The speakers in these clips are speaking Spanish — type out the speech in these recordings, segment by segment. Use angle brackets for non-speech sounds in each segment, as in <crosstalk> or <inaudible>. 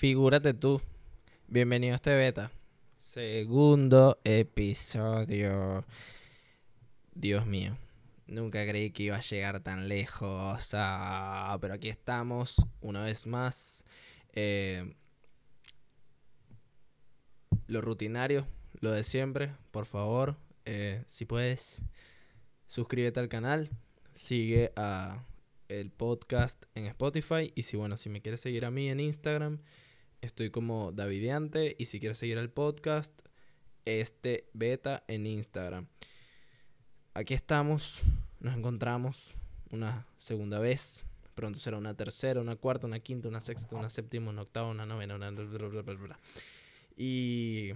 Figúrate tú. Bienvenido a este beta. Segundo episodio. Dios mío. Nunca creí que iba a llegar tan lejos. Ah, pero aquí estamos una vez más. Eh, lo rutinario, lo de siempre. Por favor, eh, si puedes, suscríbete al canal. Sigue a el podcast en Spotify. Y si bueno, si me quieres seguir a mí en Instagram, estoy como Davidiante. Y si quieres seguir al podcast, este beta en Instagram. Aquí estamos, nos encontramos una segunda vez. Pronto será una tercera, una cuarta, una quinta, una sexta, una séptima, una octava, una novena, una... Y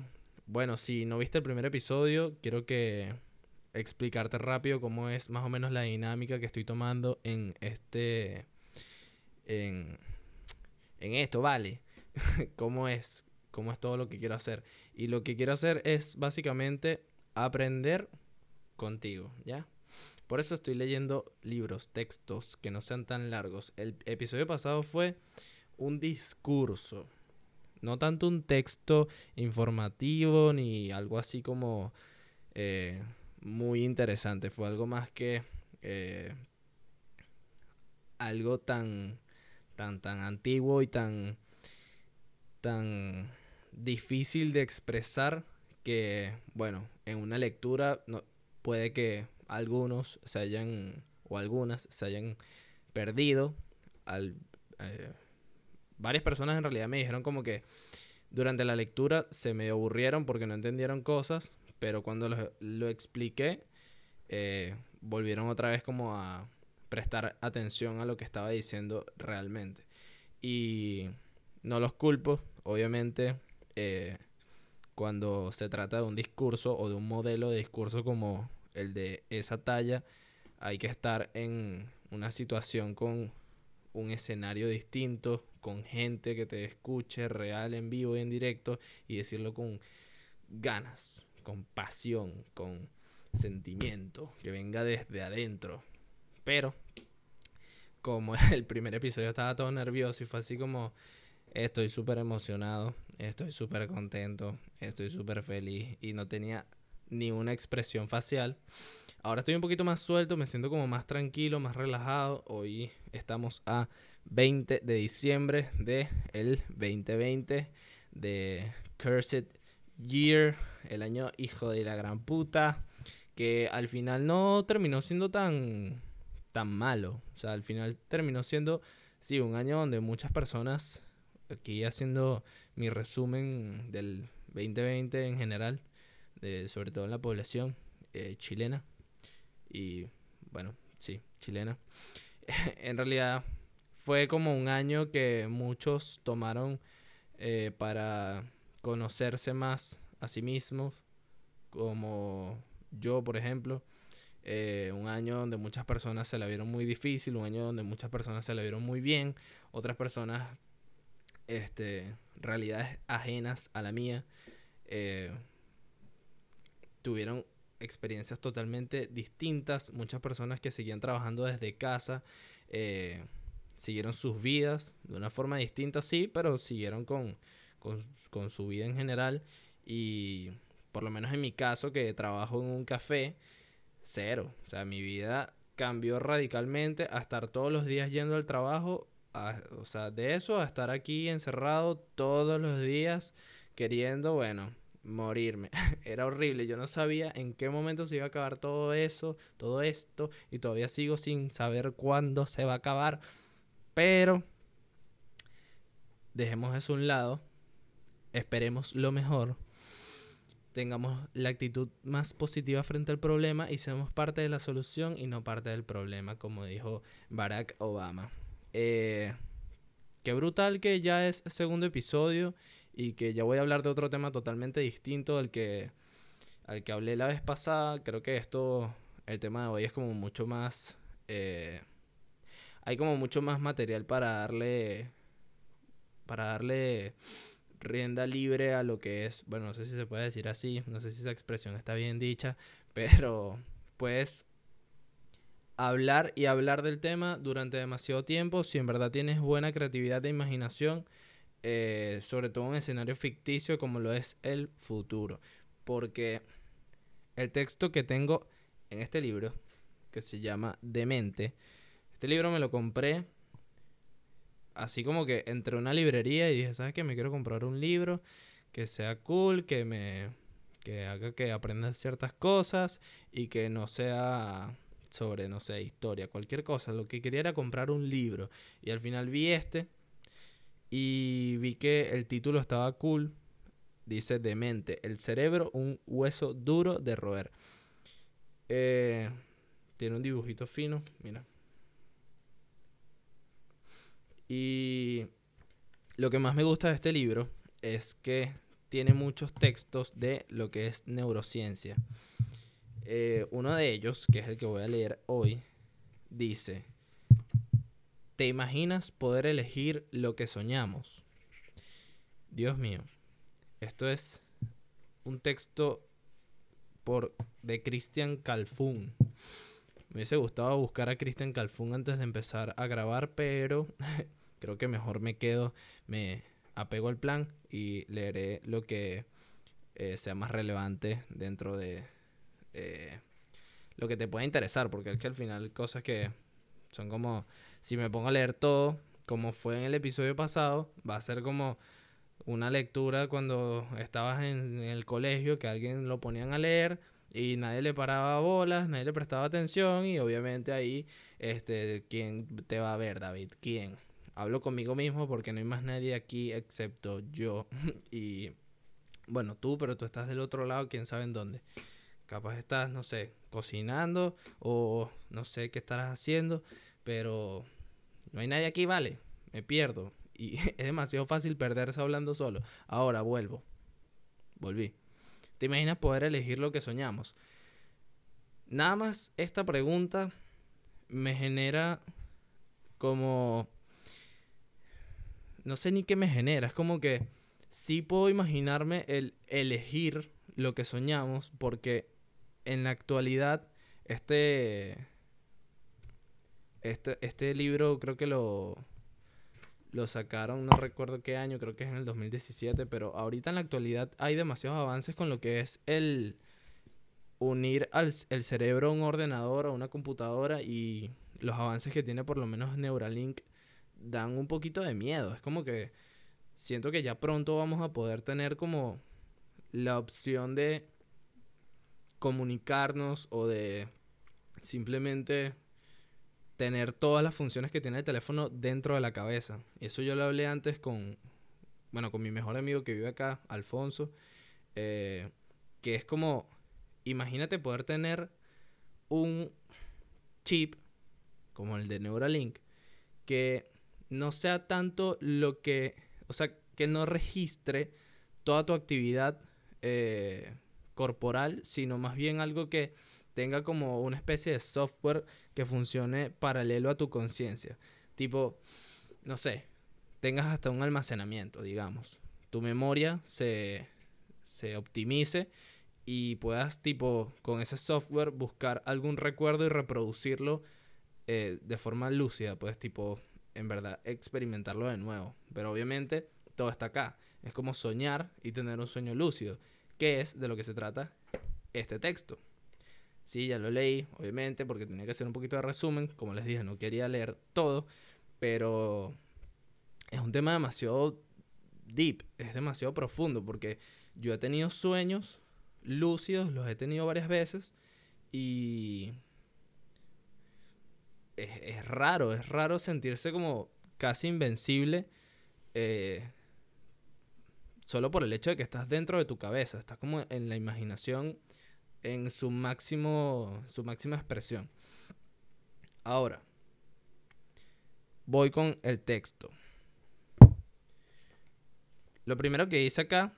bueno, si no viste el primer episodio, quiero que explicarte rápido cómo es más o menos la dinámica que estoy tomando en este en, en esto, ¿vale? <laughs> cómo es, cómo es todo lo que quiero hacer. Y lo que quiero hacer es básicamente aprender contigo, ¿ya? Por eso estoy leyendo libros, textos que no sean tan largos. El episodio pasado fue un discurso, no tanto un texto informativo ni algo así como eh, muy interesante. Fue algo más que eh, algo tan, tan, tan antiguo y tan, tan difícil de expresar que, bueno, en una lectura no, puede que algunos se hayan, o algunas se hayan perdido. Al, eh, varias personas en realidad me dijeron como que durante la lectura se me aburrieron porque no entendieron cosas, pero cuando lo, expliqué, eh, volvieron otra vez como a prestar atención a lo que estaba diciendo realmente. Y no los culpo, obviamente, eh, cuando se trata de un discurso o de un modelo de discurso como el de esa talla, hay que estar en una situación con un escenario distinto, con gente que te escuche real, en vivo y en directo, y decirlo con ganas, con pasión, con sentimiento, que venga desde adentro. Pero, como <laughs> el primer episodio estaba todo nervioso y fue así como, estoy súper emocionado, estoy súper contento, estoy súper feliz y no tenía ni una expresión facial. Ahora estoy un poquito más suelto, me siento como más tranquilo, más relajado. Hoy estamos a 20 de diciembre de el 2020 de Cursed Year, el año hijo de la gran puta, que al final no terminó siendo tan tan malo, o sea, al final terminó siendo sí un año donde muchas personas aquí haciendo mi resumen del 2020 en general sobre todo en la población eh, chilena. Y bueno, sí, chilena. <laughs> en realidad fue como un año que muchos tomaron eh, para conocerse más a sí mismos, como yo, por ejemplo. Eh, un año donde muchas personas se la vieron muy difícil, un año donde muchas personas se la vieron muy bien, otras personas, este, realidades ajenas a la mía, tuvieron experiencias totalmente distintas. Muchas personas que seguían trabajando desde casa eh, siguieron sus vidas de una forma distinta, sí, pero siguieron con, con, su vida en general. Y por lo menos en mi caso, que trabajo en un café, cero. O sea, mi vida cambió radicalmente a estar todos los días yendo al trabajo. O sea, de eso a estar aquí encerrado todos los días queriendo, bueno, morirme. <laughs> Era horrible. Yo no sabía en qué momento se iba a acabar todo eso, todo esto. Y todavía sigo sin saber cuándo se va a acabar. Pero dejemos eso a un lado. Esperemos lo mejor. Tengamos la actitud más positiva frente al problema y seamos parte de la solución y no parte del problema, como dijo Barack Obama. Eh, qué brutal que ya es segundo episodio y que ya voy a hablar de otro tema totalmente distinto al que, al que hablé la vez pasada. Creo que esto, el tema de hoy es como mucho más... Eh, hay como mucho más material para darle... Para darle rienda libre a lo que es, bueno, no sé si se puede decir así, no sé si esa expresión está bien dicha, <laughs> pero puedes hablar y hablar del tema durante demasiado tiempo si en verdad tienes buena creatividad e imaginación eh, sobre todo un escenario ficticio como lo es el futuro. Porque el texto que tengo en este libro, que se llama Demente, este libro me lo compré así como que entré a una librería y dije, ¿sabes qué? Me quiero comprar un libro que sea cool, que me que haga que aprenda ciertas cosas y que no sea sobre, no sé, historia, cualquier cosa. Lo que quería era comprar un libro. Y al final vi este y vi que el título estaba cool. Dice Demente, el cerebro, un hueso duro de roer. Eh, tiene un dibujito fino, mira. Y lo que más me gusta de este libro es que tiene muchos textos de lo que es neurociencia. Eh, uno de ellos, que es el que voy a leer hoy, dice, ¿te imaginas poder elegir lo que soñamos? Dios mío, esto es un texto por, de Christian Calfun. Me hubiese gustado buscar a Christian Calfun antes de empezar a grabar, pero <laughs> creo que mejor me quedo, me apego al plan y leeré lo que eh, sea más relevante dentro de eh, lo que te pueda interesar, porque es que al final cosas que son como, si me pongo a leer todo, como fue en el episodio pasado, va a ser como una lectura cuando estabas en el colegio, que alguien lo ponían a leer y nadie le paraba bolas, nadie le prestaba atención y obviamente ahí, este, ¿quién te va a ver, David? ¿Quién? Hablo conmigo mismo porque no hay más nadie aquí excepto yo <laughs> y, bueno, tú, pero tú estás del otro lado, quién sabe en dónde. Capaz estás, no sé, cocinando o no sé qué estarás haciendo, pero no hay nadie aquí, vale, me pierdo. Y <laughs> es demasiado fácil perderse hablando solo. Ahora vuelvo. Volví. ¿Te imaginas poder elegir lo que soñamos? Nada más esta pregunta me genera como... No sé ni qué me genera, es como que sí puedo imaginarme el elegir lo que soñamos porque en la actualidad este, este, este libro creo que lo, lo sacaron, no recuerdo qué año, creo que es en el 2017, pero ahorita en la actualidad hay demasiados avances con lo que es el unir al, el cerebro a un ordenador o a una computadora y los avances que tiene por lo menos Neuralink dan un poquito de miedo. Es como que siento que ya pronto vamos a poder tener como la opción de comunicarnos o de simplemente tener todas las funciones que tiene el teléfono dentro de la cabeza. Eso yo lo hablé antes con, bueno, con mi mejor amigo que vive acá, Alfonso, eh, que es como, imagínate poder tener un chip como el de Neuralink, que no sea tanto lo que, o sea, que no registre toda tu actividad eh, corporal, sino más bien algo que tenga como una especie de software que funcione paralelo a tu conciencia. Tipo, no sé, tengas hasta un almacenamiento, digamos. Tu memoria se, se optimice y puedas, tipo, con ese software buscar algún recuerdo y reproducirlo eh, de forma lúcida. Puedes, tipo, en verdad, experimentarlo de nuevo. Pero obviamente todo está acá. Es como soñar y tener un sueño lúcido, que es de lo que se trata este texto. Sí, ya lo leí, obviamente, porque tenía que hacer un poquito de resumen. Como les dije, no quería leer todo, pero es un tema demasiado deep, es demasiado profundo, porque yo he tenido sueños lúcidos, los he tenido varias veces, y es, raro, es raro sentirse como casi invencible. Eh, solo por el hecho de que estás dentro de tu cabeza, estás como en la imaginación en su máximo, su máxima expresión. Ahora, voy con el texto. Lo primero que hice acá,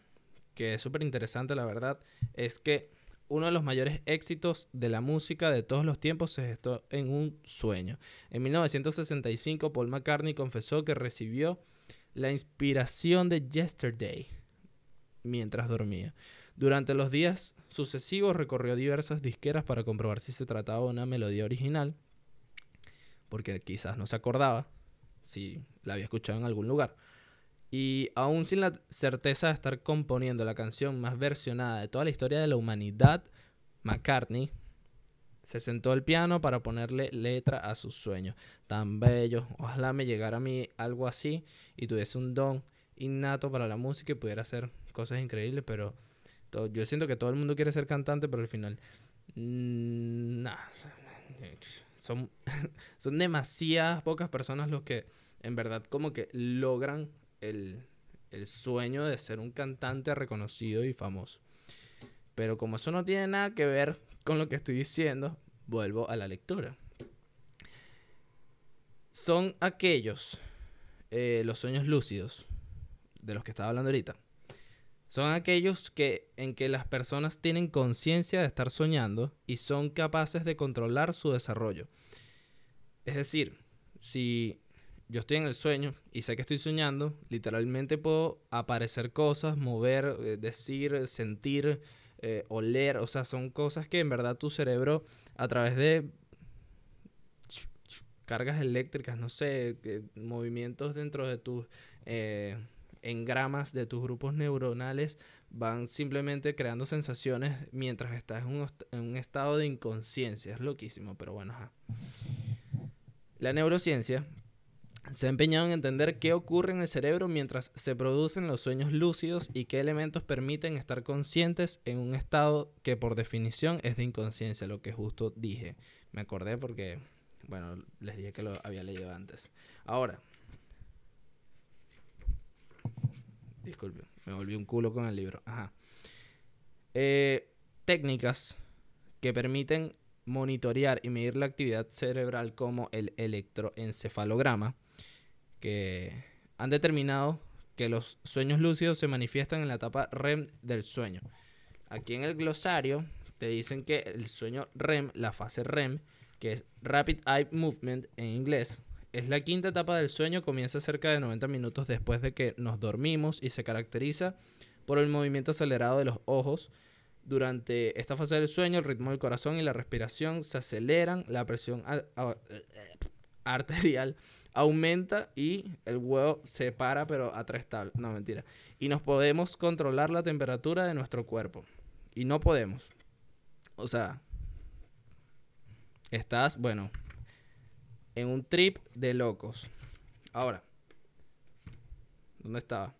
que es súper interesante la verdad, es que uno de los mayores éxitos de la música de todos los tiempos se gestó en un sueño. En 1965, Paul McCartney confesó que recibió la inspiración de Yesterday mientras dormía. Durante los días sucesivos recorrió diversas disqueras para comprobar si se trataba de una melodía original, porque quizás no se acordaba si la había escuchado en algún lugar. Y aún sin la certeza de estar componiendo la canción más versionada de toda la historia de la humanidad, McCartney se sentó al piano para ponerle letra a sus sueños. Tan bello. Ojalá me llegara a mí algo así y tuviese un don innato para la música y pudiera hacer cosas increíbles, pero yo siento que todo el mundo quiere ser cantante, pero al final... Mm, son, <laughs> son demasiadas pocas personas los que en verdad como que logran el, el sueño de ser un cantante reconocido y famoso. Pero como eso no tiene nada que ver con lo que estoy diciendo, vuelvo a la lectura. Son aquellos, eh, los sueños lúcidos, de los que estaba hablando ahorita. Son aquellos que, en que las personas tienen conciencia de estar soñando y son capaces de controlar su desarrollo. Es decir, si yo estoy en el sueño y sé que estoy soñando, literalmente puedo aparecer cosas, mover, eh, decir, sentir, eh, oler, o sea, son cosas que en verdad tu cerebro a través de cargas eléctricas, no sé, movimientos dentro de tus eh, engramas de tus grupos neuronales van simplemente creando sensaciones mientras estás en un, en un estado de inconsciencia. Es loquísimo, pero bueno. La neurociencia se ha empeñado en entender qué ocurre en el cerebro mientras se producen los sueños lúcidos y qué elementos permiten estar conscientes en un estado que por definición es de inconsciencia, lo que justo dije. Me acordé porque, bueno, les dije que lo había leído antes. Ahora, disculpe, me volví un culo con el libro. Ajá. Eh, técnicas que permiten monitorear y medir la actividad cerebral como el electroencefalograma que han determinado que los sueños lúcidos se manifiestan en la etapa REM del sueño. Aquí en el glosario te dicen que el sueño REM, la fase REM, que es Rapid Eye Movement en inglés, es la quinta etapa del sueño, comienza cerca de 90 minutos después de que nos dormimos y se caracteriza por el movimiento acelerado de los ojos. Durante esta fase del sueño, el ritmo del corazón y la respiración se aceleran, la presión arterial aumenta y el huevo se para, pero a tres tablas. No, mentira. Y nos podemos controlar la temperatura de nuestro cuerpo. Y no podemos. O sea, estás, bueno, en un trip de locos. Ahora, ¿dónde estaba?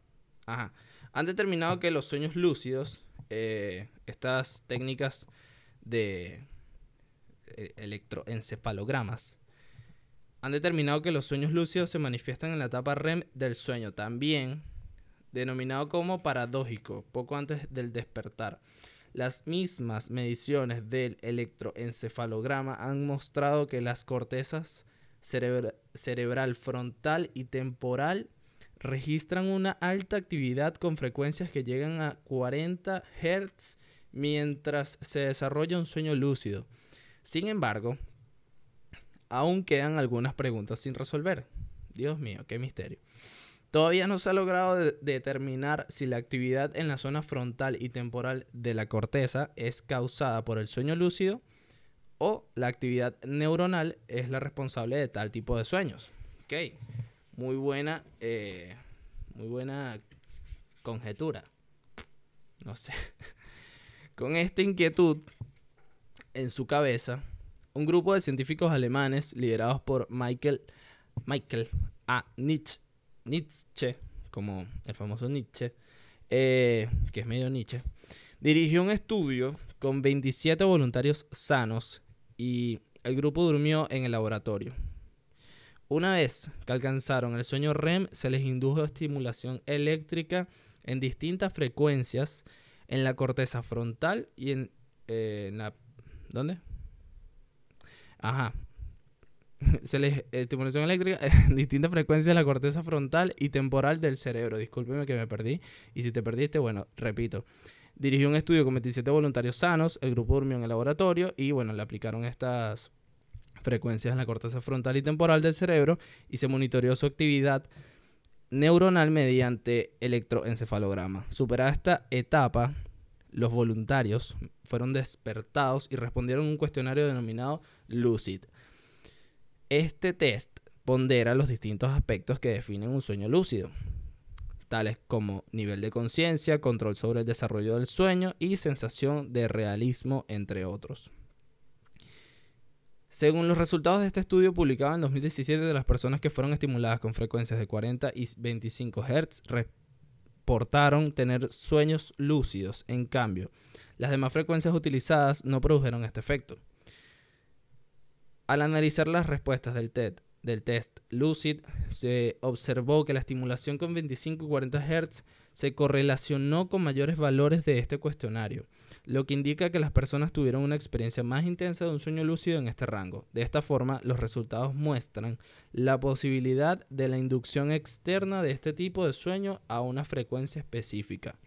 Ajá. Han determinado que los sueños lúcidos, eh, estas técnicas de eh, electroencefalogramas, han determinado que los sueños lúcidos se manifiestan en la etapa REM del sueño, también denominado como paradójico, poco antes del despertar. Las mismas mediciones del electroencefalograma han mostrado que las cortezas cerebral frontal y temporal registran una alta actividad con frecuencias que llegan a 40 Hz mientras se desarrolla un sueño lúcido. Sin embargo, aún quedan algunas preguntas sin resolver. Dios mío, qué misterio. Todavía no se ha logrado determinar si la actividad en la zona frontal y temporal de la corteza es causada por el sueño lúcido o la actividad neuronal es la responsable de tal tipo de sueños. Ok, muy buena, eh, muy buena conjetura. No sé. <laughs> Con esta inquietud en su cabeza, un grupo de científicos alemanes liderados por Michael, Michael A. Nietzsche, como el famoso Nietzsche, eh, que es medio Nietzsche, dirigió un estudio con 27 voluntarios sanos y el grupo durmió en el laboratorio. Una vez que alcanzaron el sueño REM, se les indujo estimulación eléctrica en distintas frecuencias en la corteza frontal y en, eh, la... ¿Dónde? Ajá. <laughs> Se les estimulación eléctrica <laughs> en distintas frecuencias de la corteza frontal y temporal del cerebro. Discúlpeme que me perdí. Y si te perdiste, bueno, repito. Dirigió un estudio con 27 voluntarios sanos. El grupo durmió en el laboratorio y, bueno, le aplicaron estas frecuencias en la corteza frontal y temporal del cerebro y se monitoreó su actividad neuronal mediante electroencefalograma. Superada esta etapa, los voluntarios fueron despertados y respondieron un cuestionario denominado Lucid. Este test pondera los distintos aspectos que definen un sueño lúcido. tales como nivel de conciencia, control sobre el desarrollo del sueño y sensación de realismo, entre otros. Según los resultados de este estudio publicado en 2017 de las personas que fueron estimuladas con frecuencias de 40 y 25 Hz, reportaron tener sueños lúcidos. En cambio, las demás frecuencias utilizadas no produjeron este efecto. Al analizar las respuestas del del test Lucid, se observó que la estimulación con 25 y 40 Hz se correlacionó con mayores valores de este cuestionario, lo que indica que las personas tuvieron una experiencia más intensa de un sueño lúcido en este rango. De esta forma, los resultados muestran la posibilidad de la inducción externa de este tipo de sueño a una frecuencia específica.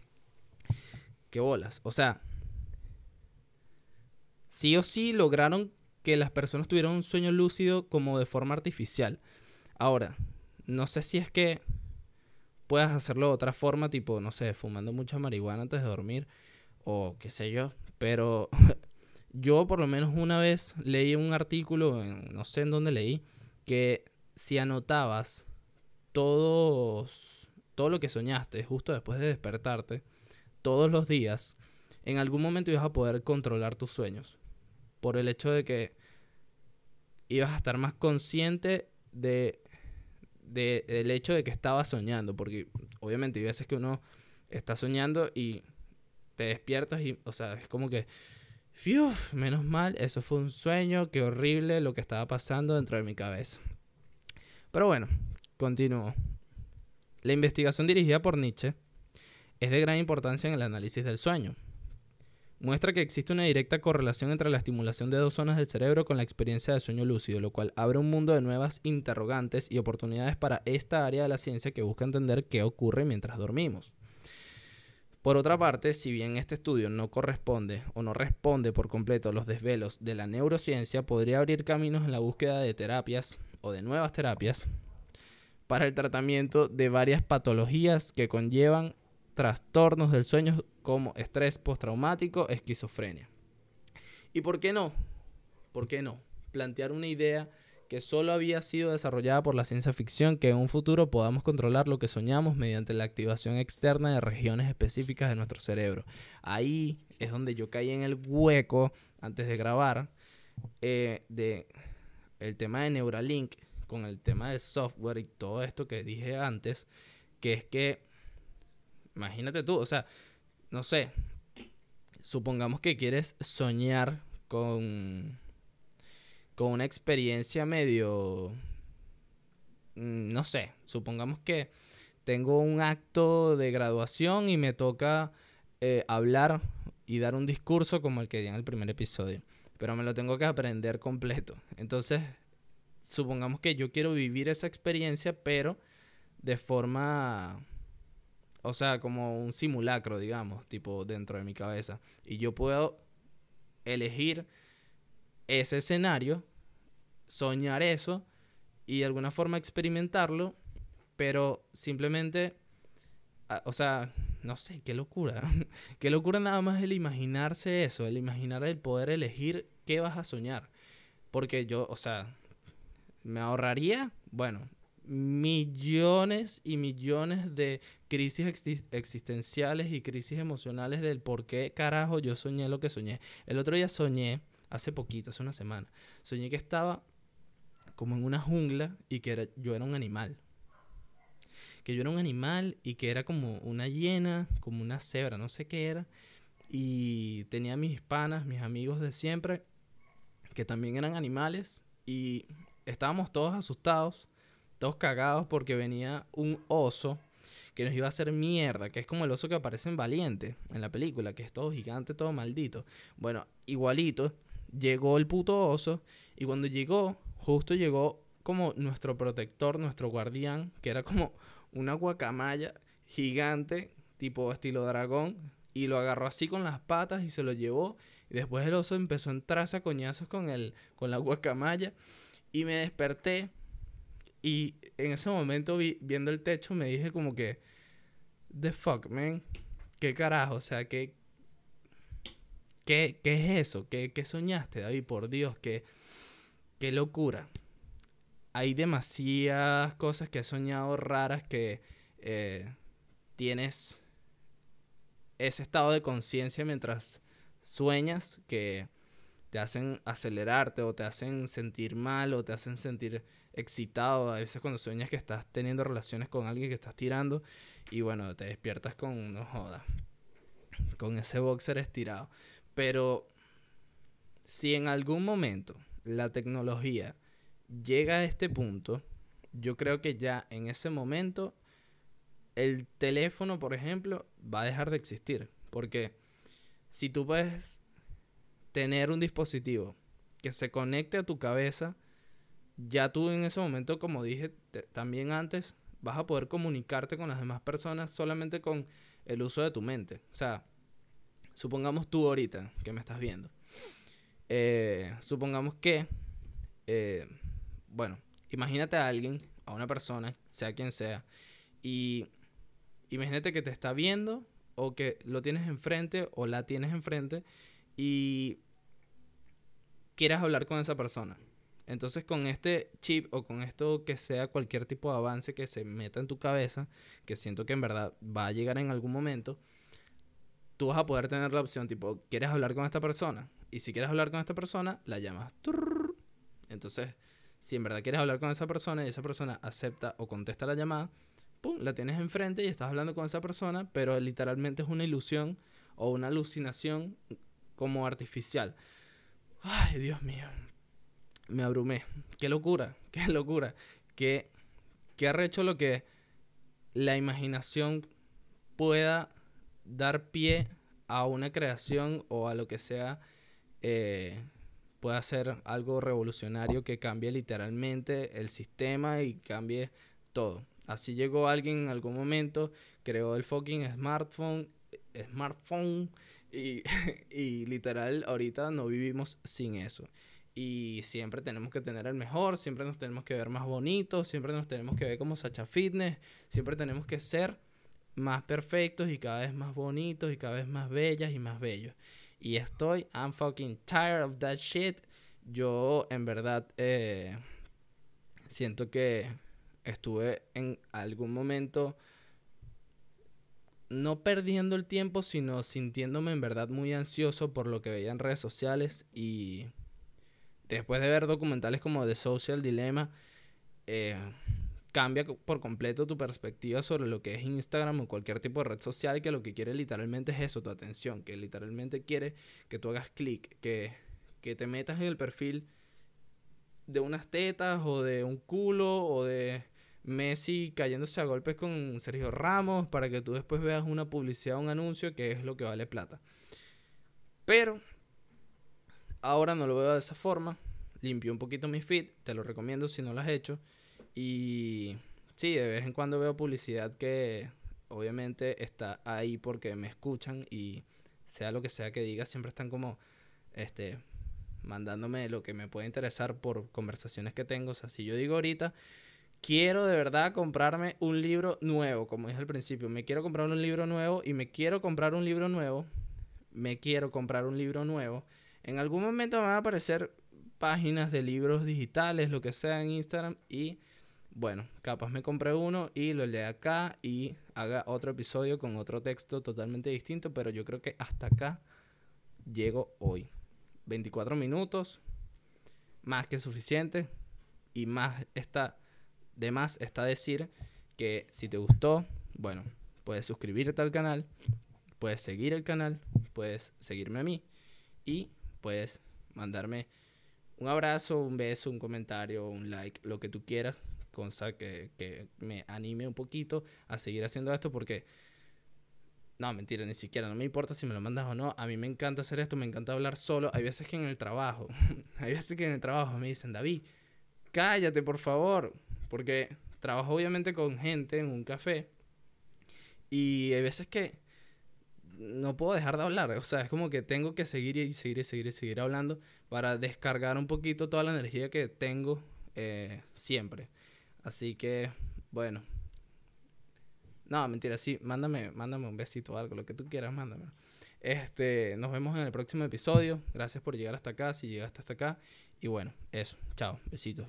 ¿Qué bolas? O sea, sí o sí lograron que las personas tuvieran un sueño lúcido como de forma artificial. Ahora, no sé si es que puedas hacerlo de otra forma, tipo, no sé, fumando mucha marihuana antes de dormir o qué sé yo, pero <laughs> yo por lo menos una vez leí un artículo, no sé en dónde leí, que si anotabas todos, todo lo que soñaste justo después de despertarte, todos los días, en algún momento ibas a poder controlar tus sueños. Por el hecho de que ibas a estar más consciente de, del hecho de que estabas soñando, porque obviamente hay veces que uno está soñando y te despiertas y, o sea, es como que, fiu, menos mal, eso fue un sueño, qué horrible lo que estaba pasando dentro de mi cabeza. Pero bueno, continúo. La investigación dirigida por Nietzsche es de gran importancia en el análisis del sueño muestra que existe una directa correlación entre la estimulación de dos zonas del cerebro con la experiencia de sueño lúcido, lo cual abre un mundo de nuevas interrogantes y oportunidades para esta área de la ciencia que busca entender qué ocurre mientras dormimos. Por otra parte, si bien este estudio no corresponde o no responde por completo a los desvelos de la neurociencia, podría abrir caminos en la búsqueda de terapias o de nuevas terapias para el tratamiento de varias patologías que conllevan trastornos del sueño como estrés postraumático, esquizofrenia. ¿Y por qué no? ¿Por qué no? Plantear una idea que solo había sido desarrollada por la ciencia ficción, que en un futuro podamos controlar lo que soñamos mediante la activación externa de regiones específicas de nuestro cerebro. Ahí es donde yo caí en el hueco antes de grabar eh, de el tema de Neuralink con el tema del software y todo esto que dije antes, que es que imagínate tú, o sea, no sé, supongamos que quieres soñar con, con una experiencia medio, mm, no sé, supongamos que tengo un acto de graduación y me toca eh, hablar y dar un discurso como el que di en el primer episodio, pero me lo tengo que aprender completo. Entonces, supongamos que yo quiero vivir esa experiencia, pero de forma o sea, como un simulacro, digamos, tipo dentro de mi cabeza. Y yo puedo elegir ese escenario, soñar eso y de alguna forma experimentarlo, pero simplemente, ah, o sea, no sé, qué locura. <laughs> qué locura nada más el imaginarse eso, el imaginar el poder elegir qué vas a soñar. Porque yo, o sea, me ahorraría, bueno, millones y millones de crisis existenciales y crisis emocionales del por qué carajo yo soñé lo que soñé. El otro día soñé, hace poquito, hace una semana, soñé que estaba como en una jungla y que yo era un animal. Que yo era un animal y que era como una hiena, como una cebra, no sé qué era. Y tenía mis panas, mis amigos de siempre, que también eran animales. Y estábamos todos asustados todos cagados porque venía un oso que nos iba a hacer mierda, que es como el oso que aparece en Valiente, en la película, que es todo gigante, todo maldito. Bueno, igualito, llegó el puto oso y cuando llegó, justo llegó como nuestro protector, nuestro guardián, que era como una guacamaya gigante, tipo estilo dragón, y lo agarró así con las patas y se lo llevó. Y después el oso empezó a entrarse a coñazos con, el, con la guacamaya. Y me desperté y en ese momento, vi, viendo el techo, me dije como que, the fuck, man. ¿Qué carajo? O sea, ¿qué, qué, qué es eso? ¿Qué, ¿Qué, soñaste, David? Por Dios, qué, qué locura. Hay demasiadas cosas que he soñado raras que, eh, tienes ese estado de conciencia mientras sueñas que te hacen acelerarte o te hacen sentir mal o te hacen sentir excitado. A veces cuando sueñas que estás teniendo relaciones con alguien que estás tirando y bueno, te despiertas con, no joda, con ese boxer estirado. Pero si en algún momento la tecnología llega a este punto, yo creo que ya en ese momento el teléfono, por ejemplo, va a dejar de existir. Porque si tú puedes tener un dispositivo que se conecte a tu cabeza, ya tú en ese momento, como dije también antes, vas a poder comunicarte con las demás personas solamente con el uso de tu mente. O sea, supongamos tú ahorita que me estás viendo. Eh, supongamos que, eh, bueno, imagínate a alguien, a una persona, sea quien sea, y imagínate que te está viendo o que lo tienes enfrente o la tienes enfrente y quieras hablar con esa persona. Entonces con este chip o con esto que sea cualquier tipo de avance que se meta en tu cabeza, que siento que en verdad va a llegar en algún momento, tú vas a poder tener la opción tipo, ¿quieres hablar con esta persona? Y si quieres hablar con esta persona, la llamas. Entonces, si en verdad quieres hablar con esa persona y esa persona acepta o contesta la llamada, ¡pum! La tienes enfrente y estás hablando con esa persona, pero literalmente es una ilusión o una alucinación como artificial. Ay, Dios mío. Me abrumé. Qué locura, <laughs> qué locura. Qué, qué arrecho lo que la imaginación pueda dar pie a una creación o a lo que sea. Eh, pueda ser algo revolucionario que cambie literalmente el sistema y cambie todo. Así llegó alguien en algún momento, creó el fucking smartphone, smartphone y, <laughs> literal, ahorita no vivimos sin eso. Y siempre tenemos que tener el mejor, siempre nos tenemos que ver más bonitos, siempre nos tenemos que ver como Sacha Fitness, siempre tenemos que ser más perfectos y cada vez más bonitos y cada vez más bellas y más bellos. Y estoy, I'm fucking tired of that shit. Yo en verdad eh, siento que estuve en algún momento no perdiendo el tiempo, sino sintiéndome en verdad muy ansioso por lo que veía en redes sociales y después de ver documentales como The Social Dilemma, eh, cambia por completo tu perspectiva sobre lo que es Instagram o cualquier tipo de red social que lo que quiere literalmente es eso, tu atención, que literalmente quiere que tú hagas clic, que, que te metas en el perfil de unas tetas o de un culo o de Messi cayéndose a golpes con Sergio Ramos para que tú después veas una publicidad un anuncio que es lo que vale plata. Pero ahora no lo veo de esa forma. Limpio un poquito mi feed, te lo recomiendo si no lo has hecho. Y sí, de vez en cuando veo publicidad que obviamente está ahí porque me escuchan y sea lo que sea que diga, siempre están como este mandándome lo que me puede interesar por conversaciones que tengo. O sea, si yo digo ahorita, quiero de verdad comprarme un libro nuevo, como dije al principio, me quiero comprar un libro nuevo y me quiero comprar un libro nuevo, me quiero comprar un libro nuevo. En algún momento me van a aparecer páginas de libros digitales, lo que sea en Instagram y bueno, capaz me compré uno y lo lea acá y haga otro episodio con otro texto totalmente distinto, pero yo creo que hasta acá llego hoy. 24 minutos, más que suficiente y más está de más está decir que si te gustó, bueno, puedes suscribirte al canal, puedes seguir el canal, puedes seguirme a mí y puedes mandarme un abrazo, un beso, un comentario, un like, lo que tú quieras, cosa que, que me anime un poquito a seguir haciendo esto porque... No, mentira, ni siquiera. No me importa si me lo mandas o no. A mí me encanta hacer esto, me encanta hablar solo. Hay veces que en el trabajo, <laughs> hay veces que en el trabajo me dicen, David, cállate, por favor. Porque trabajo obviamente con gente en un café y hay veces que no puedo dejar de hablar. O sea, es como que tengo que seguir y seguir y seguir y seguir hablando para descargar un poquito toda la energía que tengo eh, siempre. Así que, bueno. No, mentira, sí, mándame, mándame un besito o algo, lo que tú quieras, mándame. Este, nos vemos en el próximo episodio. Gracias por llegar hasta acá, si llegaste hasta acá. Y bueno, eso. Chao, besitos.